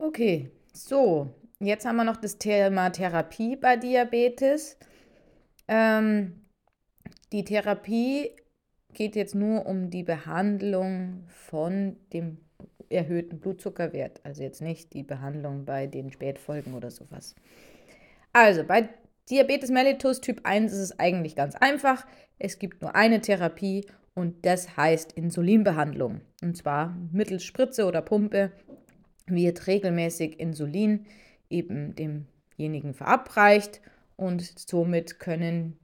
Okay, so, jetzt haben wir noch das Thema Therapie bei Diabetes. Ähm, die Therapie geht jetzt nur um die Behandlung von dem erhöhten Blutzuckerwert, also jetzt nicht die Behandlung bei den Spätfolgen oder sowas. Also bei Diabetes mellitus Typ 1 ist es eigentlich ganz einfach. Es gibt nur eine Therapie und das heißt Insulinbehandlung. Und zwar mittels Spritze oder Pumpe wird regelmäßig Insulin eben demjenigen verabreicht und somit können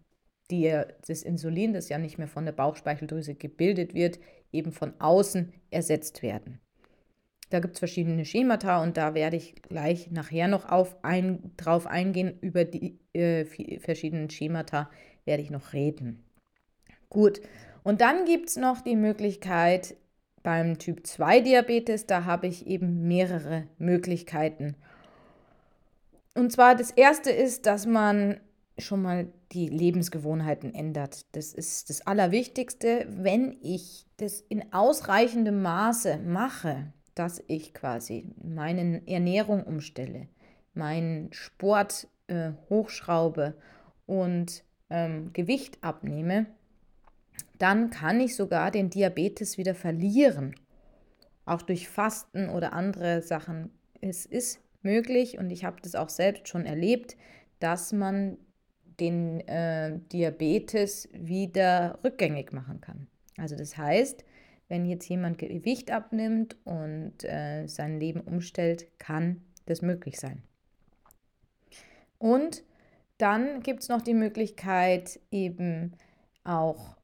die, das Insulin, das ja nicht mehr von der Bauchspeicheldrüse gebildet wird, eben von außen ersetzt werden. Da gibt es verschiedene Schemata und da werde ich gleich nachher noch auf ein, drauf eingehen. Über die äh, verschiedenen Schemata werde ich noch reden. Gut, und dann gibt es noch die Möglichkeit beim Typ 2 Diabetes, da habe ich eben mehrere Möglichkeiten. Und zwar das erste ist, dass man schon mal die Lebensgewohnheiten ändert. Das ist das Allerwichtigste. Wenn ich das in ausreichendem Maße mache, dass ich quasi meine Ernährung umstelle, meinen Sport äh, hochschraube und ähm, Gewicht abnehme, dann kann ich sogar den Diabetes wieder verlieren. Auch durch Fasten oder andere Sachen. Es ist möglich und ich habe das auch selbst schon erlebt, dass man den äh, Diabetes wieder rückgängig machen kann. Also das heißt, wenn jetzt jemand Gewicht abnimmt und äh, sein Leben umstellt, kann das möglich sein. Und dann gibt es noch die Möglichkeit, eben auch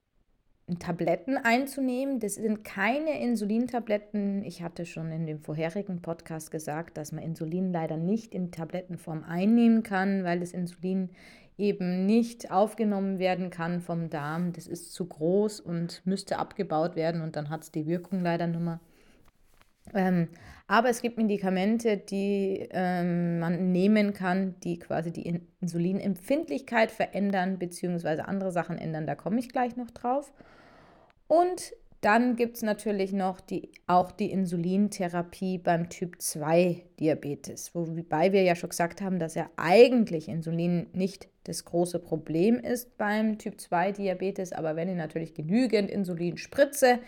Tabletten einzunehmen. Das sind keine Insulintabletten. Ich hatte schon in dem vorherigen Podcast gesagt, dass man Insulin leider nicht in Tablettenform einnehmen kann, weil das Insulin eben nicht aufgenommen werden kann vom Darm. Das ist zu groß und müsste abgebaut werden und dann hat es die Wirkung leider nur mal. Ähm, aber es gibt Medikamente, die ähm, man nehmen kann, die quasi die Insulinempfindlichkeit verändern bzw. andere Sachen ändern. Da komme ich gleich noch drauf. Und dann gibt es natürlich noch die, auch die Insulintherapie beim Typ 2 Diabetes, wobei wir ja schon gesagt haben, dass ja eigentlich Insulin nicht das große Problem ist beim Typ 2 Diabetes, aber wenn ich natürlich genügend Insulin spritze,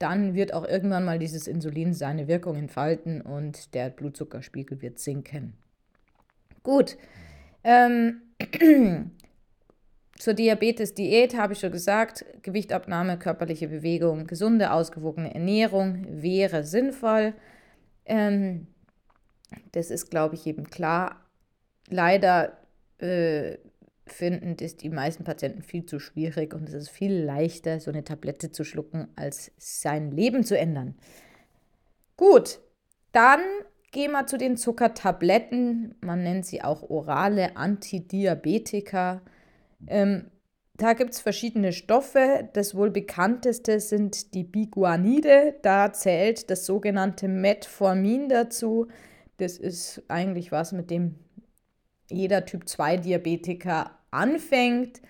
dann wird auch irgendwann mal dieses Insulin seine Wirkung entfalten und der Blutzuckerspiegel wird sinken. Gut. Ähm, Zur Diabetes-Diät habe ich schon gesagt, Gewichtabnahme, körperliche Bewegung, gesunde, ausgewogene Ernährung wäre sinnvoll. Ähm, das ist, glaube ich, eben klar. Leider äh, finden das die meisten Patienten viel zu schwierig und es ist viel leichter, so eine Tablette zu schlucken, als sein Leben zu ändern. Gut, dann gehen wir zu den Zuckertabletten. Man nennt sie auch orale Antidiabetika. Ähm, da gibt es verschiedene Stoffe. Das wohl bekannteste sind die Biguanide. Da zählt das sogenannte Metformin dazu. Das ist eigentlich was, mit dem jeder Typ 2 Diabetiker anfängt.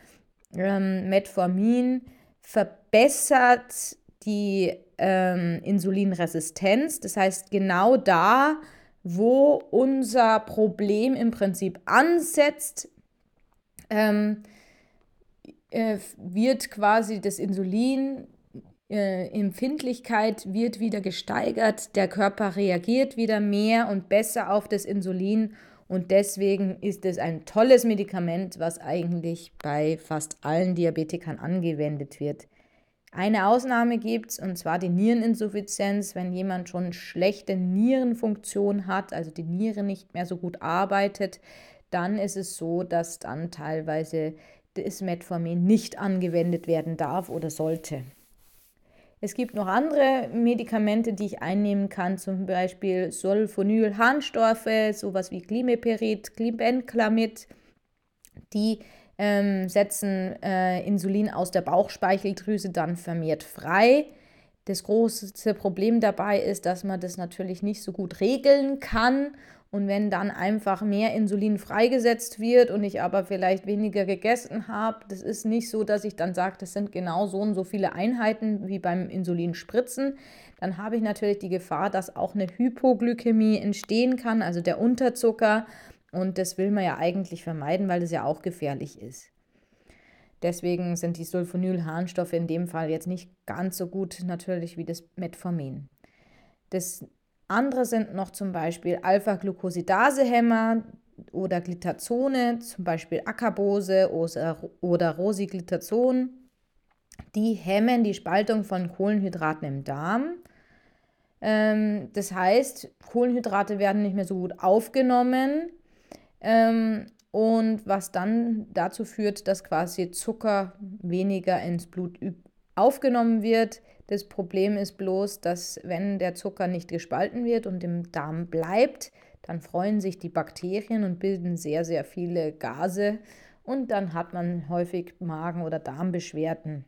Ähm, Metformin verbessert die ähm, Insulinresistenz. Das heißt, genau da, wo unser Problem im Prinzip ansetzt, ähm, äh, wird quasi das Insulin äh, Empfindlichkeit wird wieder gesteigert, der Körper reagiert wieder mehr und besser auf das Insulin und deswegen ist es ein tolles Medikament, was eigentlich bei fast allen Diabetikern angewendet wird. Eine Ausnahme gibt es, und zwar die Niereninsuffizienz, wenn jemand schon schlechte Nierenfunktion hat, also die Niere nicht mehr so gut arbeitet, dann ist es so, dass dann teilweise das Metformin nicht angewendet werden darf oder sollte. Es gibt noch andere Medikamente, die ich einnehmen kann, zum Beispiel Sulfonylharnstoffe, sowas wie Glimeperid, Glibenclamid. Die ähm, setzen äh, Insulin aus der Bauchspeicheldrüse dann vermehrt frei. Das große Problem dabei ist, dass man das natürlich nicht so gut regeln kann und wenn dann einfach mehr Insulin freigesetzt wird und ich aber vielleicht weniger gegessen habe, das ist nicht so, dass ich dann sage, das sind genau so und so viele Einheiten wie beim Insulinspritzen. dann habe ich natürlich die Gefahr, dass auch eine Hypoglykämie entstehen kann, also der Unterzucker. Und das will man ja eigentlich vermeiden, weil das ja auch gefährlich ist. Deswegen sind die Sulfonylharnstoffe in dem Fall jetzt nicht ganz so gut natürlich wie das Metformin. Das andere sind noch zum Beispiel Alpha-Glucosidase-Hämmer oder Glitazone, zum Beispiel Acarbose oder Rosiglitazon. Die hemmen die Spaltung von Kohlenhydraten im Darm. Ähm, das heißt, Kohlenhydrate werden nicht mehr so gut aufgenommen ähm, und was dann dazu führt, dass quasi Zucker weniger ins Blut aufgenommen wird. Das Problem ist bloß, dass wenn der Zucker nicht gespalten wird und im Darm bleibt, dann freuen sich die Bakterien und bilden sehr, sehr viele Gase und dann hat man häufig Magen- oder Darmbeschwerden.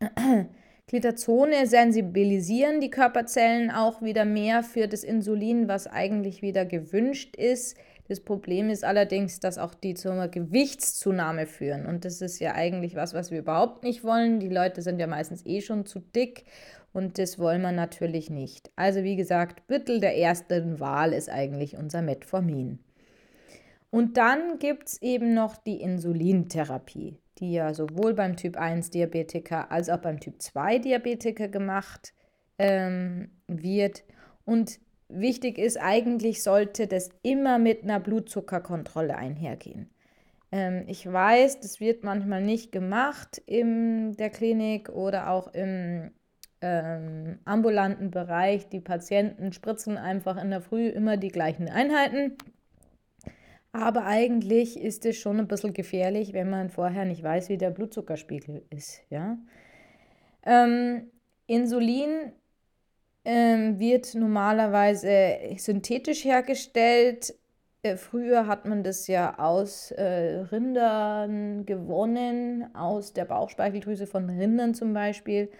Glitazone sensibilisieren die Körperzellen auch wieder mehr für das Insulin, was eigentlich wieder gewünscht ist. Das Problem ist allerdings, dass auch die zur Gewichtszunahme führen. Und das ist ja eigentlich was, was wir überhaupt nicht wollen. Die Leute sind ja meistens eh schon zu dick und das wollen wir natürlich nicht. Also wie gesagt, Büttel der ersten Wahl ist eigentlich unser Metformin. Und dann gibt es eben noch die Insulintherapie, die ja sowohl beim Typ 1 Diabetiker als auch beim Typ 2 Diabetiker gemacht ähm, wird. Und wichtig ist, eigentlich sollte das immer mit einer Blutzuckerkontrolle einhergehen. Ähm, ich weiß, das wird manchmal nicht gemacht in der Klinik oder auch im ähm, ambulanten Bereich. Die Patienten spritzen einfach in der Früh immer die gleichen Einheiten. Aber eigentlich ist es schon ein bisschen gefährlich, wenn man vorher nicht weiß, wie der Blutzuckerspiegel ist. Ja? Ähm, Insulin ähm, wird normalerweise synthetisch hergestellt. Äh, früher hat man das ja aus äh, Rindern gewonnen, aus der Bauchspeicheldrüse von Rindern zum Beispiel.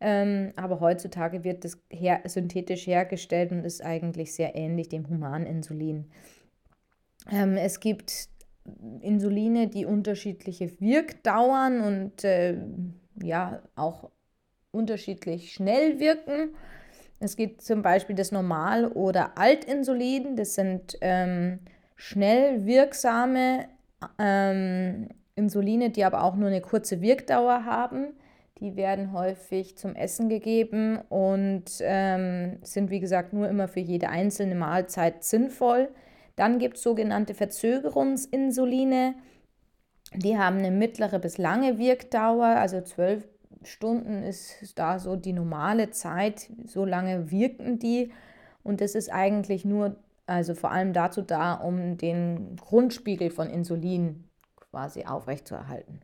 Ähm, aber heutzutage wird das her synthetisch hergestellt und ist eigentlich sehr ähnlich dem Humaninsulin. Ähm, es gibt Insuline, die unterschiedliche Wirkdauern und äh, ja auch unterschiedlich schnell wirken. Es gibt zum Beispiel das Normal- oder Altinsulin. Das sind ähm, schnell wirksame ähm, Insuline, die aber auch nur eine kurze Wirkdauer haben. Die werden häufig zum Essen gegeben und ähm, sind, wie gesagt, nur immer für jede einzelne Mahlzeit sinnvoll. Dann gibt es sogenannte Verzögerungsinsuline. Die haben eine mittlere bis lange Wirkdauer, also zwölf Stunden ist da so die normale Zeit, so lange wirken die. Und das ist eigentlich nur, also vor allem dazu da, um den Grundspiegel von Insulin quasi aufrechtzuerhalten.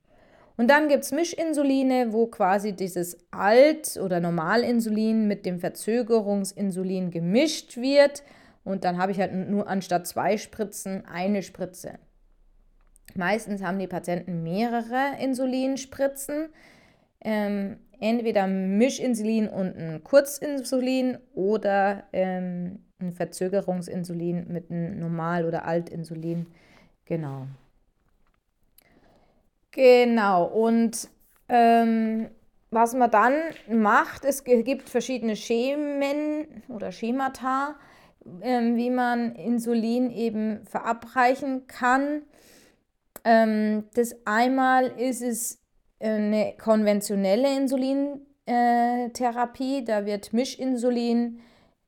Und dann gibt es Mischinsuline, wo quasi dieses Alt- oder Normalinsulin mit dem Verzögerungsinsulin gemischt wird. Und dann habe ich halt nur anstatt zwei Spritzen eine Spritze. Meistens haben die Patienten mehrere Insulinspritzen ähm, entweder Mischinsulin und ein Kurzinsulin oder ähm, ein Verzögerungsinsulin mit einem Normal- oder Altinsulin. Genau. Genau, und ähm, was man dann macht, es gibt verschiedene Schemen oder Schemata, ähm, wie man Insulin eben verabreichen kann. Ähm, das einmal ist es eine konventionelle Insulintherapie. Da wird Mischinsulin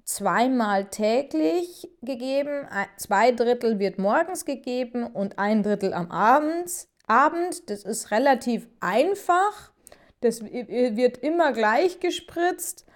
zweimal täglich gegeben. Zwei Drittel wird morgens gegeben und ein Drittel am Abend. Abend. Das ist relativ einfach. Das wird immer gleich gespritzt.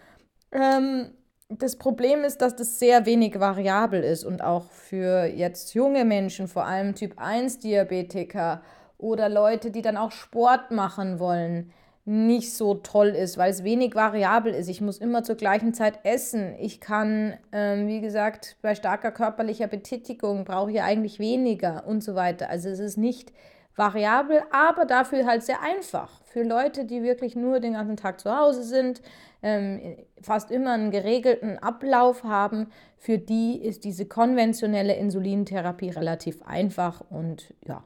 Ähm, das Problem ist, dass das sehr wenig variabel ist und auch für jetzt junge Menschen, vor allem Typ 1 Diabetiker oder Leute, die dann auch Sport machen wollen, nicht so toll ist, weil es wenig variabel ist. Ich muss immer zur gleichen Zeit essen. Ich kann, ähm, wie gesagt, bei starker körperlicher Betätigung brauche ich eigentlich weniger und so weiter. Also es ist nicht variabel, aber dafür halt sehr einfach. Für Leute, die wirklich nur den ganzen Tag zu Hause sind, ähm, fast immer einen geregelten Ablauf haben, für die ist diese konventionelle Insulintherapie relativ einfach und ja,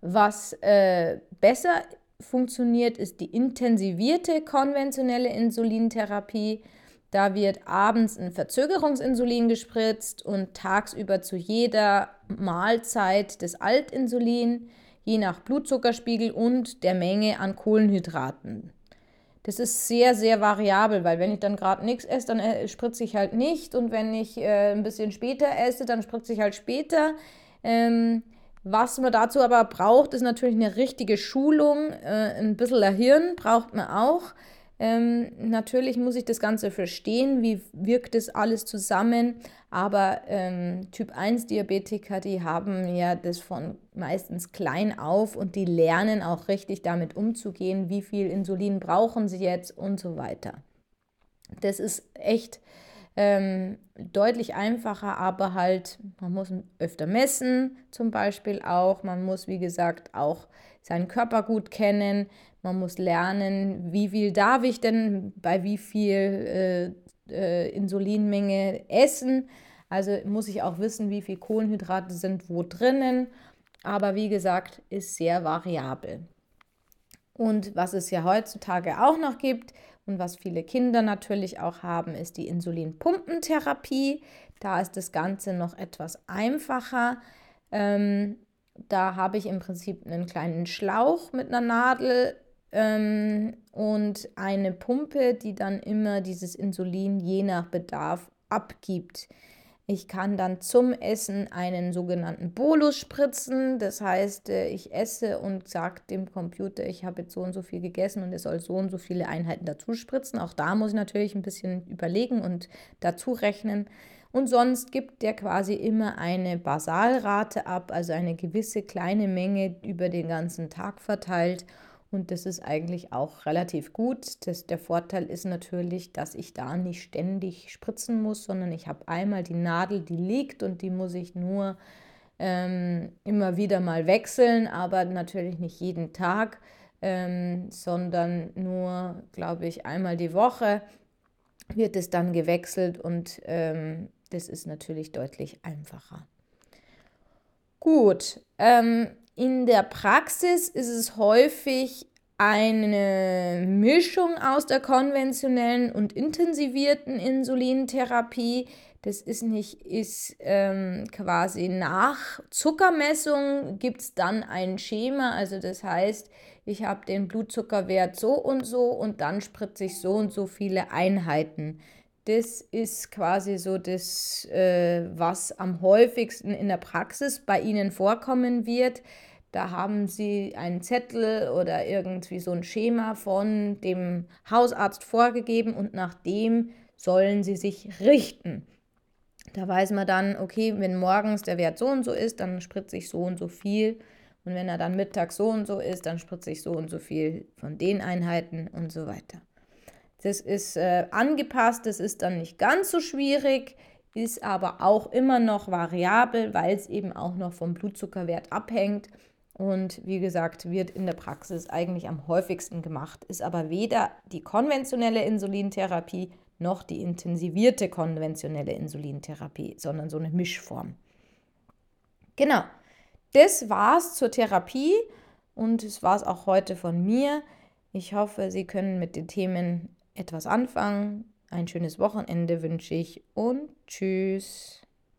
was äh, besser funktioniert, ist die intensivierte konventionelle Insulintherapie. Da wird abends ein Verzögerungsinsulin gespritzt und tagsüber zu jeder Mahlzeit das Altinsulin, je nach Blutzuckerspiegel und der Menge an Kohlenhydraten. Das ist sehr, sehr variabel, weil wenn ich dann gerade nichts esse, dann äh, spritze ich halt nicht. Und wenn ich äh, ein bisschen später esse, dann spritze ich halt später. Ähm, was man dazu aber braucht, ist natürlich eine richtige Schulung. Äh, ein bisschen Hirn braucht man auch. Ähm, natürlich muss ich das Ganze verstehen, wie wirkt das alles zusammen, aber ähm, Typ 1 Diabetiker, die haben ja das von meistens klein auf und die lernen auch richtig damit umzugehen, wie viel Insulin brauchen sie jetzt und so weiter. Das ist echt ähm, deutlich einfacher, aber halt, man muss öfter messen, zum Beispiel auch. Man muss, wie gesagt, auch seinen Körper gut kennen. Man muss lernen, wie viel darf ich denn bei wie viel äh, äh, Insulinmenge essen. Also muss ich auch wissen, wie viel Kohlenhydrate sind wo drinnen. Aber wie gesagt, ist sehr variabel. Und was es ja heutzutage auch noch gibt und was viele Kinder natürlich auch haben, ist die Insulinpumpentherapie. Da ist das Ganze noch etwas einfacher. Ähm, da habe ich im Prinzip einen kleinen Schlauch mit einer Nadel ähm, und eine Pumpe, die dann immer dieses Insulin je nach Bedarf abgibt. Ich kann dann zum Essen einen sogenannten Bolus spritzen. Das heißt, äh, ich esse und sage dem Computer, ich habe jetzt so und so viel gegessen und es soll so und so viele Einheiten dazu spritzen. Auch da muss ich natürlich ein bisschen überlegen und dazu rechnen. Und sonst gibt der quasi immer eine Basalrate ab, also eine gewisse kleine Menge über den ganzen Tag verteilt. Und das ist eigentlich auch relativ gut. Das, der Vorteil ist natürlich, dass ich da nicht ständig spritzen muss, sondern ich habe einmal die Nadel, die liegt und die muss ich nur ähm, immer wieder mal wechseln, aber natürlich nicht jeden Tag, ähm, sondern nur, glaube ich, einmal die Woche wird es dann gewechselt und ähm, das ist natürlich deutlich einfacher. Gut, ähm, in der Praxis ist es häufig eine Mischung aus der konventionellen und intensivierten Insulintherapie. Das ist nicht, ist ähm, quasi nach Zuckermessung gibt es dann ein Schema. Also das heißt, ich habe den Blutzuckerwert so und so und dann spritze ich so und so viele Einheiten. Das ist quasi so das, äh, was am häufigsten in der Praxis bei Ihnen vorkommen wird. Da haben Sie einen Zettel oder irgendwie so ein Schema von dem Hausarzt vorgegeben und nach dem sollen Sie sich richten. Da weiß man dann, okay, wenn morgens der Wert so und so ist, dann spritze ich so und so viel. Und wenn er dann mittags so und so ist, dann spritze ich so und so viel von den Einheiten und so weiter. Das ist äh, angepasst, das ist dann nicht ganz so schwierig, ist aber auch immer noch variabel, weil es eben auch noch vom Blutzuckerwert abhängt. Und wie gesagt, wird in der Praxis eigentlich am häufigsten gemacht, ist aber weder die konventionelle Insulintherapie noch die intensivierte konventionelle Insulintherapie, sondern so eine Mischform. Genau, das war's zur Therapie und es war es auch heute von mir. Ich hoffe, Sie können mit den Themen etwas anfangen. Ein schönes Wochenende wünsche ich und tschüss.